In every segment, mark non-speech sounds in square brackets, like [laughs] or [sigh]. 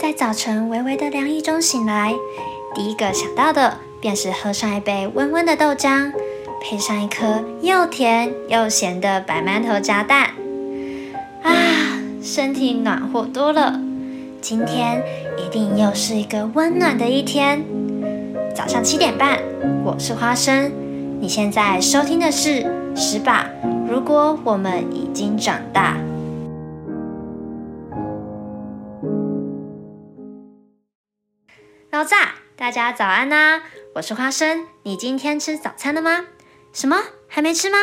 在早晨微微的凉意中醒来，第一个想到的便是喝上一杯温温的豆浆，配上一颗又甜又咸的白馒头炸蛋，啊，身体暖和多了。今天一定又是一个温暖的一天。早上七点半，我是花生。你现在收听的是《十把如果我们已经长大》。爆炸，大家早安呐！我是花生。你今天吃早餐了吗？什么？还没吃吗？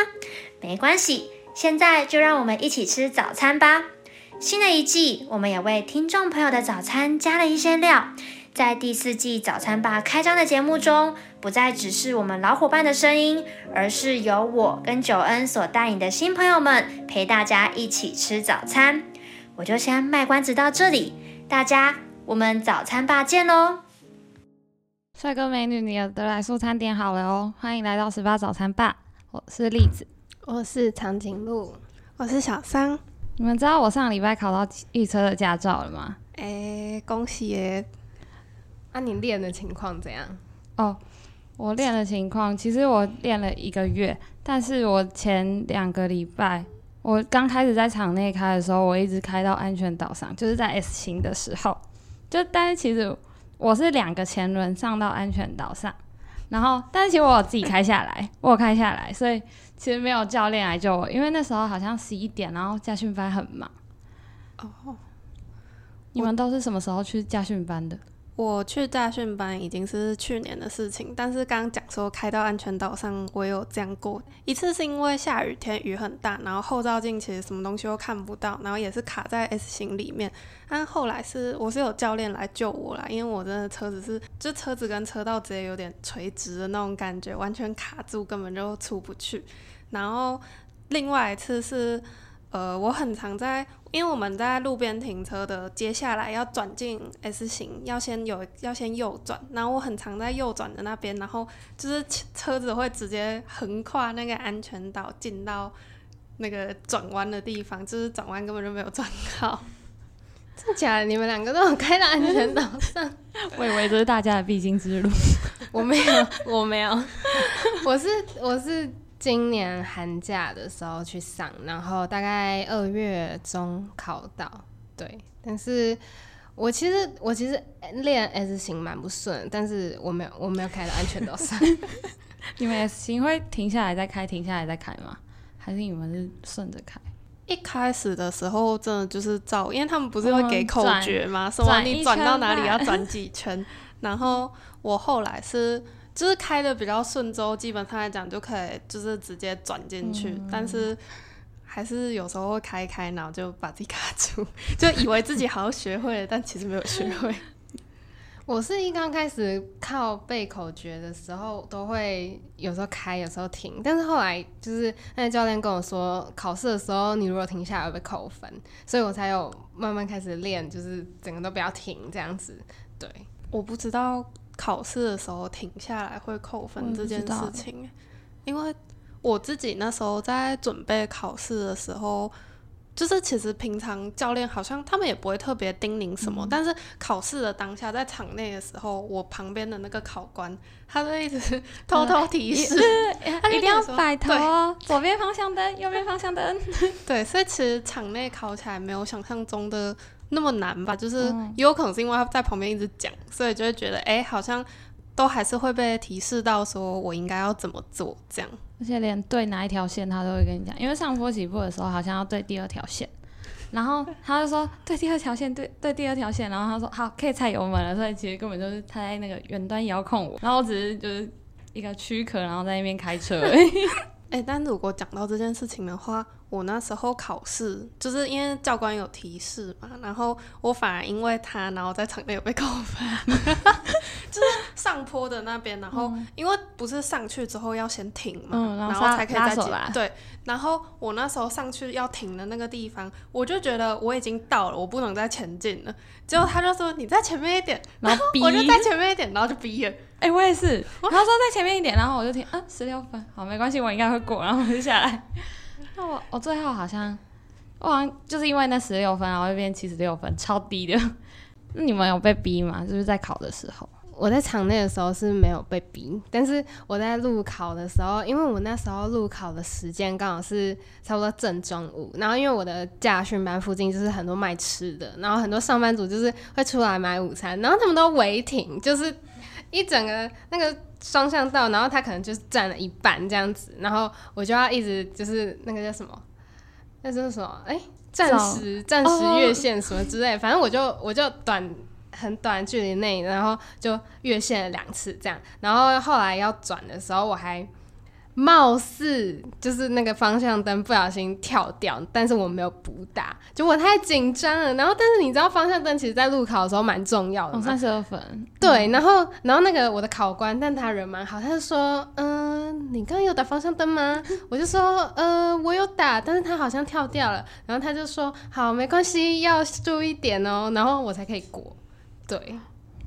没关系，现在就让我们一起吃早餐吧。新的一季，我们也为听众朋友的早餐加了一些料。在第四季早餐吧开张的节目中，不再只是我们老伙伴的声音，而是由我跟九恩所带领的新朋友们陪大家一起吃早餐。我就先卖关子到这里，大家我们早餐吧见喽！帅哥美女，你的来速餐点好了哦，欢迎来到十八早餐吧。我是栗子，我是长颈鹿，我是小桑。你们知道我上礼拜考到汽车的驾照了吗？哎，恭喜耶！那你练的情况怎样？哦，我练的情况，其实我练了一个月，但是我前两个礼拜，我刚开始在场内开的时候，我一直开到安全岛上，就是在 S 型的时候，就但是其实我是两个前轮上到安全岛上，然后但是其实我有自己开下来，[laughs] 我有开下来，所以。其实没有教练来救我，因为那时候好像十一点，然后驾训班很忙。哦，你们都是什么时候去驾训班的？我去驾训班已经是去年的事情，但是刚刚讲说开到安全岛上，我有这样过一次，是因为下雨天雨很大，然后后照镜其实什么东西都看不到，然后也是卡在 S 型里面。但后来是我是有教练来救我啦，因为我真的车子是就车子跟车道直接有点垂直的那种感觉，完全卡住，根本就出不去。然后另外一次是，呃，我很常在，因为我们在路边停车的，接下来要转进 S 型，要先有要先右转，然后我很常在右转的那边，然后就是车子会直接横跨那个安全岛进到那个转弯的地方，就是转弯根本就没有转好。真的假的？你们两个都有开到安全岛上？我以为这是大家的必经之路。我没有，我没有，我是我是。今年寒假的时候去上，然后大概二月中考到，对。但是我其实我其实练 S 型蛮不顺，但是我没有我没有开到安全岛上。[laughs] 你们 S 型会停下来再开，停下来再开吗？还是你们是顺着开？一开始的时候真的就是照，因为他们不是会给口诀吗？说你转到哪里要转几圈。然后我后来是。就是开的比较顺之后，基本上来讲就可以，就是直接转进去。但是还是有时候会开开，然后就把自己卡住，就以为自己好像学会了，但其实没有学会。[laughs] 我是一刚开始靠背口诀的时候，都会有时候开，有时候停。但是后来就是那个教练跟我说，考试的时候你如果停下来会被扣分，所以我才有慢慢开始练，就是整个都不要停这样子。对，我不知道。考试的时候停下来会扣分这件事情，因为我自己那时候在准备考试的时候，就是其实平常教练好像他们也不会特别叮咛什么，但是考试的当下在场内的时候，我旁边的那个考官他就一直 [laughs] 偷偷提示，[laughs] 他一定要摆头，左边方向灯，右边方向灯。[laughs] 对，所以其实场内考起来没有想象中的。那么难吧？就是也有可能是因为他在旁边一直讲，所以就会觉得，哎，好像都还是会被提示到，说我应该要怎么做这样。而且连对哪一条线他都会跟你讲，因为上坡起步的时候好像要对第二条线，然后他就说对第二条线，对对第二条线，然后他说好可以踩油门了，所以其实根本就是他在那个远端遥控我，然后我只是就是一个躯壳，然后在那边开车。[laughs] 哎，但如果讲到这件事情的话。我那时候考试，就是因为教官有提示嘛，然后我反而因为他，然后在场内有被扣分，[laughs] 坡的那边，然后因为不是上去之后要先停嘛，然后才可以再进。对，然后我那时候上去要停的那个地方，我就觉得我已经到了，我不能再前进了。结果他就说你在前面一点，[laughs] 然后 [laughs] 我就在前面一点，然后就逼了。[laughs] 哎，我也是，他说在前面一点，然后我就停，啊，十六分，好，没关系，我应该会过，然后我就下来。那我我最后好像，我好像就是因为那十六分，然后就变七十六分，超低的。那你们有被逼吗？就是在考的时候？我在场内的时候是没有被逼，但是我在路考的时候，因为我那时候路考的时间刚好是差不多正中午，然后因为我的驾训班附近就是很多卖吃的，然后很多上班族就是会出来买午餐，然后他们都违停，就是一整个那个双向道，然后他可能就是占了一半这样子，然后我就要一直就是那个叫什么，那是什么？哎，暂时暂时越线什么之类，反正我就我就短。很短距离内，然后就越线了两次这样，然后后来要转的时候，我还貌似就是那个方向灯不小心跳掉，但是我没有补打，就我太紧张了。然后，但是你知道方向灯其实在路考的时候蛮重要的，三十二分。对，然后然后那个我的考官，但他人蛮好，他就说，嗯，你刚刚有打方向灯吗？[laughs] 我就说，呃，我有打，但是他好像跳掉了。然后他就说，好，没关系，要注意点哦，然后我才可以过。对，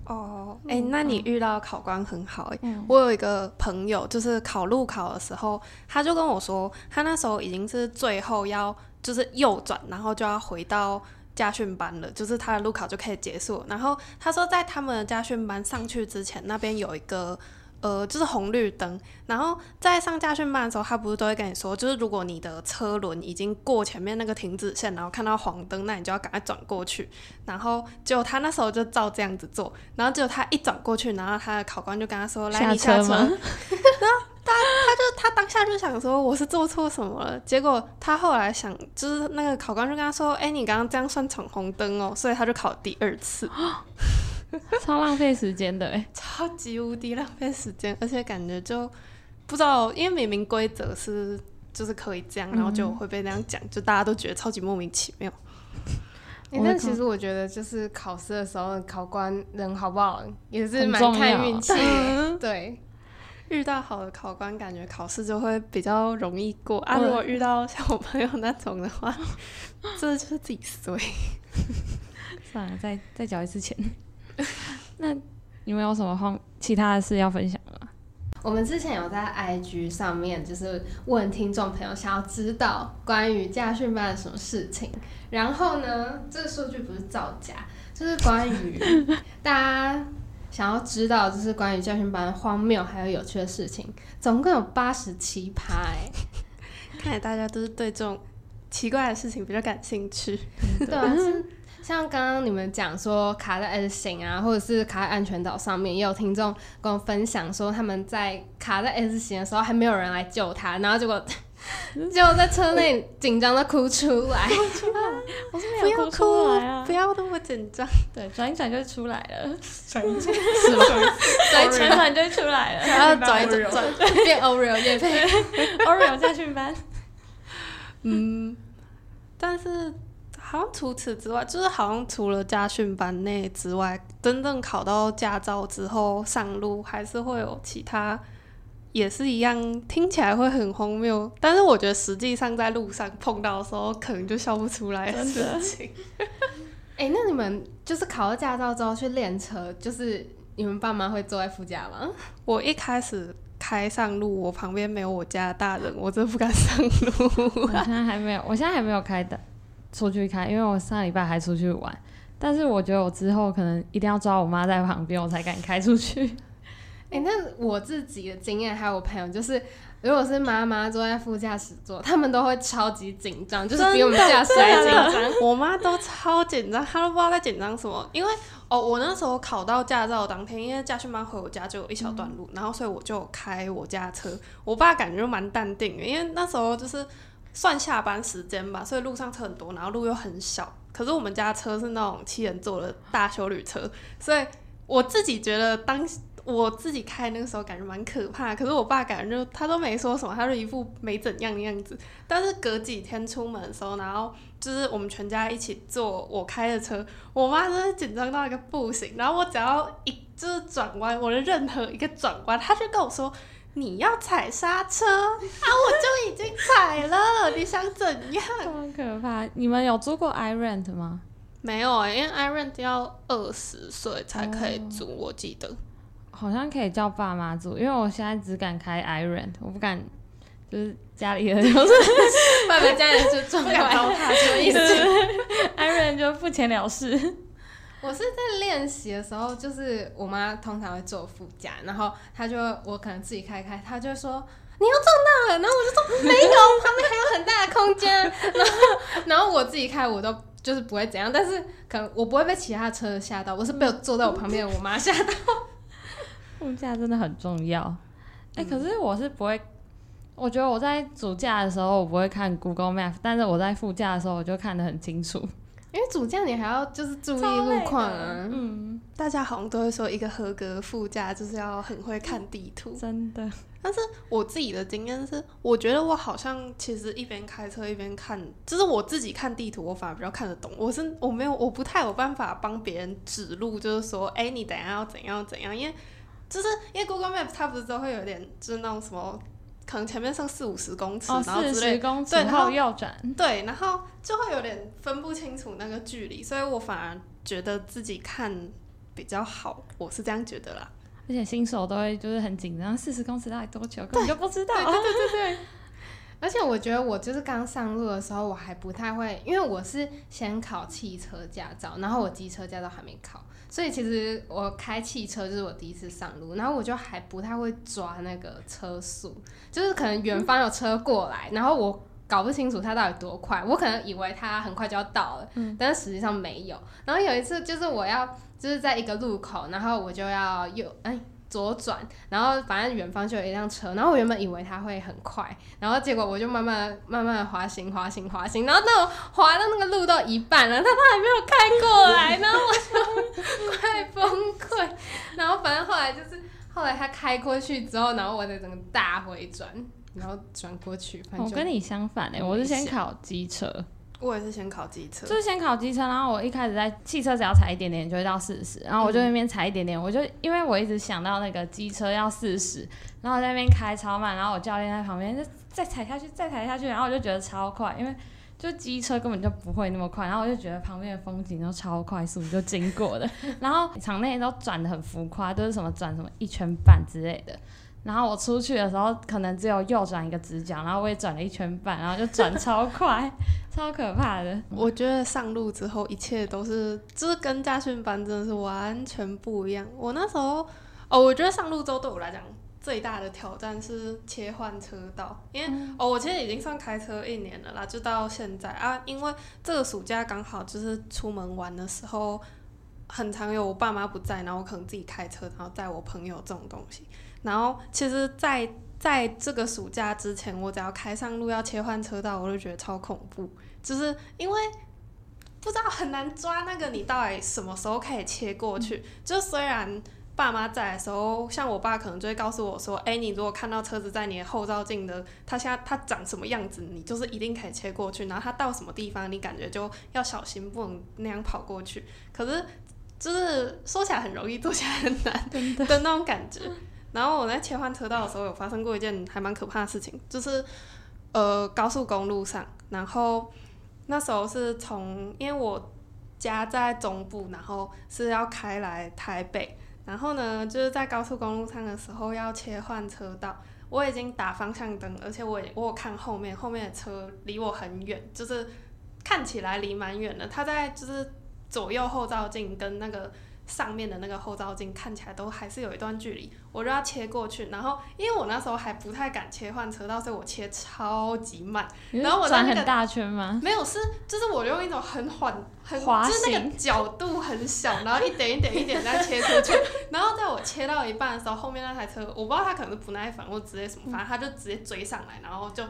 哦，哎，那你遇到考官很好哎。我有一个朋友，就是考路考的时候，他就跟我说，他那时候已经是最后要就是右转，然后就要回到家训班了，就是他的路考就可以结束。然后他说，在他们的家训班上去之前，那边有一个。呃，就是红绿灯，然后在上驾训班的时候，他不是都会跟你说，就是如果你的车轮已经过前面那个停止线，然后看到黄灯，那你就要赶快转过去。然后结果他那时候就照这样子做，然后结果他一转过去，然后他的考官就跟他说：“来，你下车。”然后他他就他当下就想说我是做错什么了，结果他后来想，就是那个考官就跟他说：“哎，你刚刚这样算闯红灯哦。”所以他就考第二次。[laughs] [laughs] 超浪费时间的哎，超级无敌浪费时间，而且感觉就不知道，因为明明规则是就是可以这样，然后就会被那样讲，就大家都觉得超级莫名其妙。但其实我觉得，就是考试的时候，考官人好不好也是蛮看运气。[laughs] 对，遇到好的考官，感觉考试就会比较容易过啊。如果遇到像我朋友那种的话，[laughs] 这就是自己衰。算了，再再缴一次钱。那你们有什么方其他的事要分享吗？我们之前有在 IG 上面，就是问听众朋友想要知道关于驾训班的什么事情。然后呢，这个数据不是造假，就是关于 [laughs] 大家想要知道，就是关于驾训班荒谬还有有趣的事情，总共有八十七趴。哎，[laughs] 看来大家都是对这种奇怪的事情比较感兴趣。对啊。像刚刚你们讲说卡在 S 型啊，或者是卡在安全岛上面，也有听众跟我分享说他们在卡在 S 型的时候还没有人来救他，然后结果 [laughs] 结果在车内紧张的哭出来。我是没有哭出来啊！不要那么紧张。对，转一转就出来了。转一转是吗？[laughs] 转一转就出来了。然后转一转转变 Oreo 叶配 Oreo 家训班。嗯，但是。好像除此之外，就是好像除了家训班内之外，真正考到驾照之后上路，还是会有其他，也是一样，听起来会很荒谬。但是我觉得实际上在路上碰到的时候，可能就笑不出来 [laughs] 的事情。哎，那你们就是考了驾照之后去练车，就是你们爸妈会坐在副驾吗？我一开始开上路，我旁边没有我家的大人，我真不敢上路。[laughs] 我现在还没有，我现在还没有开的。出去开，因为我上礼拜还出去玩，但是我觉得我之后可能一定要抓我妈在旁边，我才敢开出去。哎，那我自己的经验还有我朋友，就是如果是妈妈坐在副驾驶座，他们都会超级紧张，就是比我们驾驶还紧张。我妈都超紧张，她都不知道在紧张什么。因为哦，我那时候考到驾照当天，因为驾训班回我家就有一小段路，然后所以我就开我家车。我爸感觉蛮淡定的，因为那时候就是。算下班时间吧，所以路上车很多，然后路又很小。可是我们家车是那种七人座的大修旅车，所以我自己觉得当我自己开那个时候感觉蛮可怕。可是我爸感觉就他都没说什么，他就一副没怎样的样子。但是隔几天出门的时候，然后就是我们全家一起坐我开的车，我妈真的紧张到一个不行。然后我只要一就是转弯，我的任何一个转弯，他就跟我说。你要踩刹车 [laughs] 啊！我就已经踩了，[laughs] 你想怎样？好可怕！你们有租过 i rent 吗？没有啊，因为 i rent 要二十岁才可以租，我记得。好像可以叫爸妈租，因为我现在只敢开 i rent，我不敢，就是家里人 [laughs] 就是爸爸家人就不敢糟蹋，什么意思？i rent 就付钱了事。我是在练习的时候，就是我妈通常会坐副驾，然后她就我可能自己开开，她就说你又撞到了，然后我就说没有，旁边还有很大的空间，然后然后我自己开我都就是不会怎样，但是可能我不会被其他车吓到，我是被我坐在我旁边的我妈吓到。副驾真的很重要。哎、可是我是不会，我觉得我在主驾的时候我不会看 Google Map，但是我在副驾的时候我就看得很清楚。因为主驾你还要就是注意路况啊，嗯，大家好像都会说，一个合格副驾就是要很会看地图。真的。但是我自己的经验是，我觉得我好像其实一边开车一边看，就是我自己看地图，我反而比较看得懂。我是我没有，我不太有办法帮别人指路，就是说，哎、你等一下要怎样怎样，因为就是因为 Google Map 它不是都会有点就是那种什么，可能前面剩四五十公尺，哦，然后之类公尺对然后后右转。对，然后就会有点分不清楚那个距离，所以我反而觉得自己看比较好，我是这样觉得啦。而且新手都会就是很紧张，四十公尺到底多久，根本就不知道。对对对对 [laughs] 而且我觉得我就是刚上路的时候，我还不太会，因为我是先考汽车驾照，然后我机车驾照还没考，所以其实我开汽车就是我第一次上路，然后我就还不太会抓那个车速，就是可能远方有车过来，然后我。搞不清楚它到底多快，我可能以为它很快就要到了，但是实际上没有。然后有一次就是我要就是在一个路口，然后我就要右哎左转，然后反正远方就有一辆车，然后我原本以为它会很快，然后结果我就慢慢慢慢滑行滑行滑行，然后那我滑到那个路到一半了，它它还没有开过来，然后我就 [laughs] 快崩溃，然后反正后来就是后来它开过去之后，然后我再整个大回转，然后转过去，反正我跟你相反哎、很我是先考机车，我也是先考机车，就是先考机车，然后我一开始在汽车只要踩一点点就会到四十，然后我就那边踩一点点，我就因为我一直想到那个机车要四十，然后我在那边开超慢，然后我教练在旁边就再踩下去，再踩下去，然后我就觉得超快，因为就机车根本就不会那么快，然后我就觉得旁边的风景都超快速就经过的，[laughs] 然后场内都转的很浮夸，都是什么转什么一圈半之类的。然后我出去的时候，可能只有右转一个直角，然后我也转了一圈半，然后就转超快，[laughs] 超可怕的。我觉得上路之后一切都是，就是跟家训班真的是完全不一样。我那时候，哦，我觉得上路之后对我来讲最大的挑战是切换车道，因为、哦，我其实已经算开车一年了啦，就到现在啊，因为这个暑假刚好就是出门玩的时候，很常有我爸妈不在，然后我可能自己开车，然后载我朋友这种东西。然后其实在，在这个暑假之前，我只要开上路要切换车道，我就觉得超恐怖，就是因为不知道很难抓那个你到底什么时候可以切过去。就虽然爸妈在的时候，像我爸可能就会告诉我说：“哎，你如果看到车子在你的后照镜的，它现在它长什么样子，你就是一定可以切过去。然后它到什么地方，你感觉就要小心，不能那样跑过去。可是就是说起来很容易，做起来很难的那种感觉。[laughs] 然后我在切换车道的时候，有发生过一件还蛮可怕的事情，就是呃高速公路上，然后那时候是从因为我家在中部，然后是要开来台北，然后呢就是在高速公路上的时候要切换车道，我已经打方向灯，而且我也我有看后面，后面的车离我很远，就是看起来离蛮远的，它在就是左右后照镜跟那个。上面的那个后照镜看起来都还是有一段距离，我就要切过去。然后因为我那时候还不太敢切换车道，所以我切超级慢。然后我转很大圈吗？没有，是就是我用一种很缓、很滑就是那个角度很小，然后一点一点一点再切出去。[laughs] 然后在我切到一半的时候，后面那台车我不知道他可能是不耐烦或直接什么，反正他就直接追上来，然后就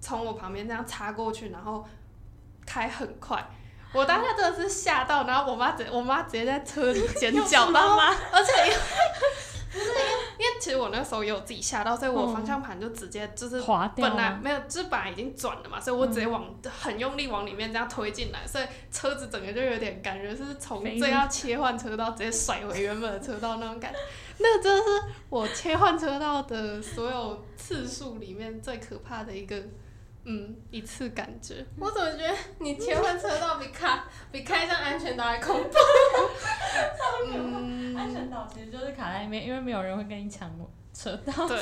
从我旁边这样插过去，然后开很快。我当下真的是吓到，然后我妈直我妈直接在车里尖 [laughs] 叫，然后 [laughs] 而且因为不是因为因为其实我那时候也有自己吓到，所以我方向盘就直接就是滑掉本来？没有，就是本来已经转了嘛，所以我直接往、很用力往里面这样推进来，所以车子整个就有点感觉是从飞这要切换车道，直接甩回原本的车道那种感觉。那个真的是我切换车道的所有次数里面最可怕的一个，嗯，一次感觉。我怎么觉得你切换车道比开 [laughs] 比开上安全岛还恐怖？嗯，安全岛其实就是卡在那边，因为没有人会跟你抢车道。对，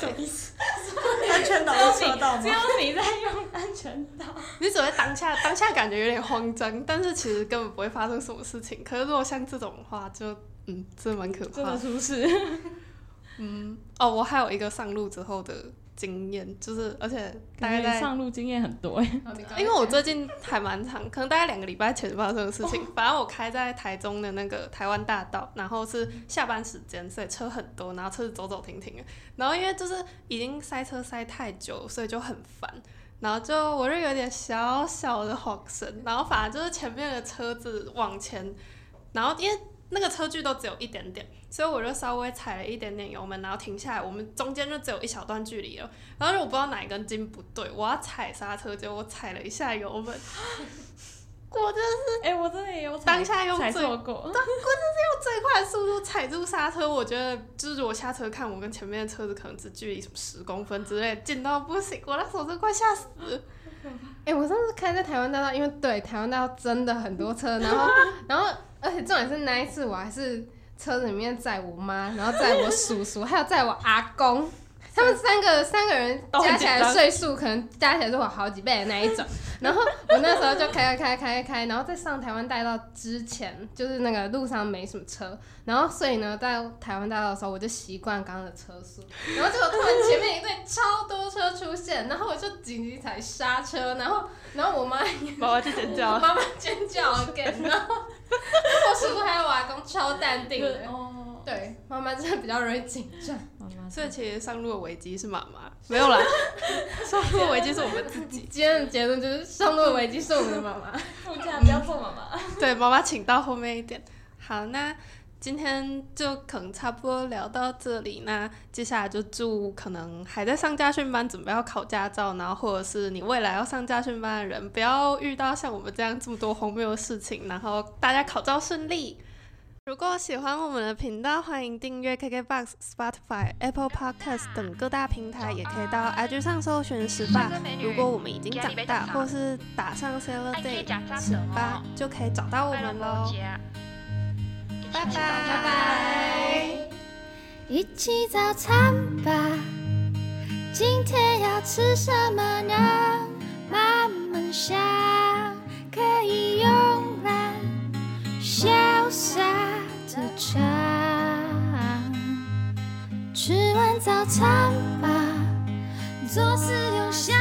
安全岛的车道吗？只有你在用安全岛。你只会当下当下感觉有点慌张，但是其实根本不会发生什么事情。可是如果像这种的话，就嗯，真的蛮可怕。真的出事。嗯，哦，我还有一个上路之后的。经验就是，而且大概在上路经验很多哎，因为我最近还蛮长，可能大概两个礼拜前发生的事情。[laughs] 反正我开在台中的那个台湾大道，然后是下班时间，所以车很多，然后车子走走停停的。然后因为就是已经塞车塞太久，所以就很烦。然后就我就有点小小的晃神，然后反而就是前面的车子往前，然后因为。那个车距都只有一点点，所以我就稍微踩了一点点油门，然后停下来。我们中间就只有一小段距离了。然后我不知道哪一根筋不对，我要踩刹车，结果我踩了一下油门，[laughs] 我真的是，哎，我真的也有当下用最，我真的是用最快的速度踩住刹车。我觉得就是我下车看，我跟前面的车子可能只距离什么十公分之类，近到不行，我那时候真快吓死了。哎，我上次开在台湾大道，因为对台湾大道真的很多车，然后然后。而且重点是那一次，我还是车子里面载我妈，然后载我叔叔，还有载我阿公，[laughs] 他们三个三个人加起来岁数可能加起来是我好几倍的那一种。[laughs] 然后我那时候就开开开开开，然后在上台湾大道之前，就是那个路上没什么车，然后所以呢，在台湾大道的时候，我就习惯刚刚的车速，然后结果突然前面一对超多车出现，然后我就紧急踩刹车，然后然后我妈妈妈就尖叫，妈妈尖叫，again，然后我叔叔还有我阿公超淡定的。对，妈妈真的比较容易紧张。所以其实上路的危机是妈妈，[laughs] 没有啦。上路的危机是我们自己。今天的结论就是上路的危机是我们的妈妈。[laughs] 副驾不要坐妈妈。对，妈妈请到后面一点。好，那今天就可能差不多聊到这里。那接下来就祝可能还在上家训班，准备要考驾照，然后或者是你未来要上家训班的人，不要遇到像我们这样这么多荒谬的事情，然后大家考照顺利。如果喜欢我们的频道，欢迎订阅 KKBOX、Spotify、Apple Podcast 等各大平台，也可以到 IG 上搜寻十八。如果我们已经长大，或是打上 Seven Day 十八，就可以找到我们喽。拜拜拜拜。一起早餐吧，今天要吃什么呢？慢慢想，可以用来下着茶，吃完早餐吧，左思右想